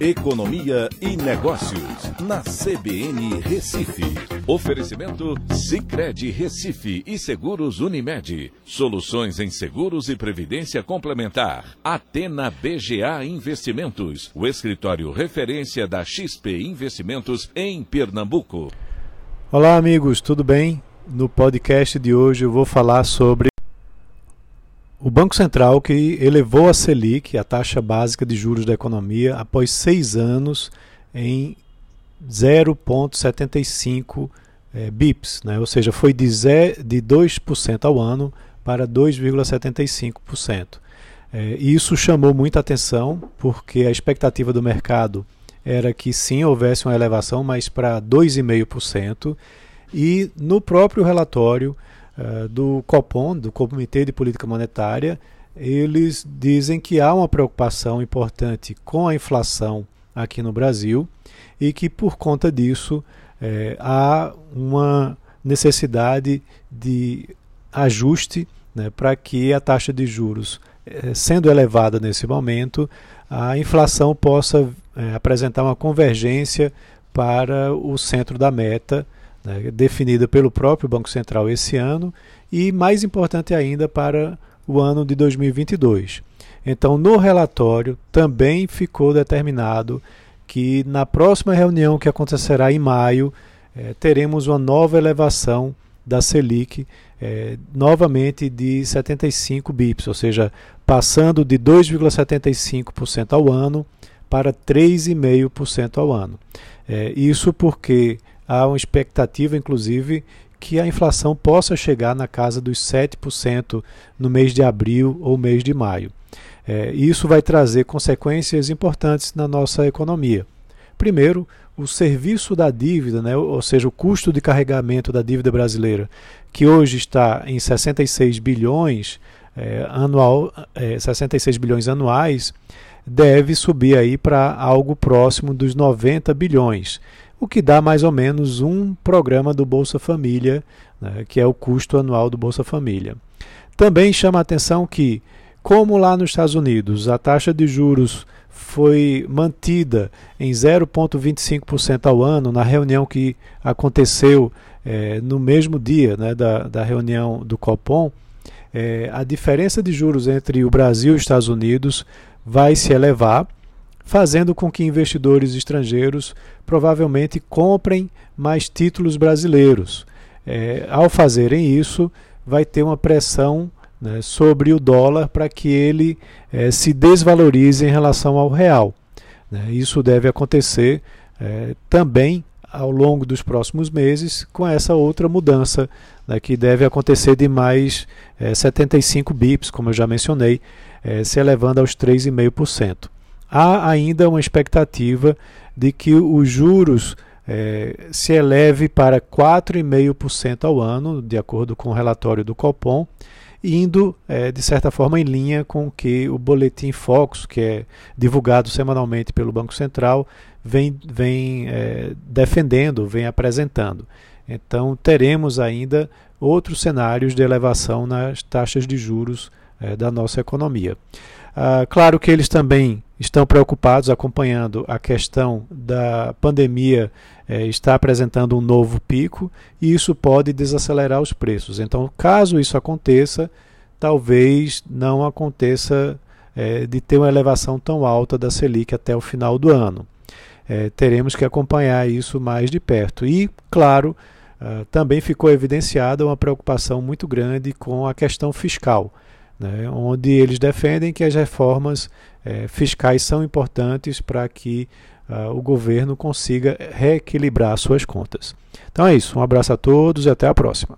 Economia e Negócios, na CBN Recife. Oferecimento Cicred Recife e Seguros Unimed. Soluções em seguros e previdência complementar. Atena BGA Investimentos, o escritório referência da XP Investimentos em Pernambuco. Olá, amigos, tudo bem? No podcast de hoje eu vou falar sobre o Banco Central que elevou a Selic, a taxa básica de juros da economia, após seis anos em 0,75 é, bips, né? ou seja, foi de, de 2% ao ano para 2,75%. É, isso chamou muita atenção porque a expectativa do mercado era que sim houvesse uma elevação, mas para 2,5%. E no próprio relatório eh, do COPOM, do Comitê de Política Monetária, eles dizem que há uma preocupação importante com a inflação aqui no Brasil e que por conta disso é, há uma necessidade de ajuste né, para que a taxa de juros, é, sendo elevada nesse momento, a inflação possa é, apresentar uma convergência para o centro da meta né, definida pelo próprio Banco Central esse ano e, mais importante ainda, para o ano de 2022. Então, no relatório também ficou determinado que na próxima reunião que acontecerá em maio, eh, teremos uma nova elevação da Selic, eh, novamente de 75 bips, ou seja, passando de 2,75% ao ano para 3,5% ao ano. Eh, isso porque há uma expectativa, inclusive, que a inflação possa chegar na casa dos 7% no mês de abril ou mês de maio. É, isso vai trazer consequências importantes na nossa economia. Primeiro, o serviço da dívida, né, ou seja, o custo de carregamento da dívida brasileira, que hoje está em 66 bilhões é, anual, é, 66 bilhões anuais, deve subir aí para algo próximo dos 90 bilhões o que dá mais ou menos um programa do Bolsa Família, né, que é o custo anual do Bolsa Família. Também chama a atenção que, como lá nos Estados Unidos a taxa de juros foi mantida em 0,25% ao ano na reunião que aconteceu é, no mesmo dia né, da, da reunião do Copom, é, a diferença de juros entre o Brasil e os Estados Unidos vai se elevar fazendo com que investidores estrangeiros provavelmente comprem mais títulos brasileiros. É, ao fazerem isso, vai ter uma pressão né, sobre o dólar para que ele é, se desvalorize em relação ao real. Né. Isso deve acontecer é, também ao longo dos próximos meses com essa outra mudança né, que deve acontecer de mais 75 bips, como eu já mencionei, se elevando aos 3,5% há ainda uma expectativa de que os juros é, se eleve para 4,5% ao ano, de acordo com o relatório do Copom, indo, é, de certa forma, em linha com o que o Boletim Focus, que é divulgado semanalmente pelo Banco Central, vem, vem é, defendendo, vem apresentando. Então, teremos ainda outros cenários de elevação nas taxas de juros é, da nossa economia. Ah, claro que eles também estão preocupados acompanhando a questão da pandemia é, está apresentando um novo pico e isso pode desacelerar os preços. Então, caso isso aconteça, talvez não aconteça é, de ter uma elevação tão alta da Selic até o final do ano. É, teremos que acompanhar isso mais de perto. E, claro, uh, também ficou evidenciada uma preocupação muito grande com a questão fiscal né, onde eles defendem que as reformas é, fiscais são importantes para que uh, o governo consiga reequilibrar suas contas. Então é isso, um abraço a todos e até a próxima.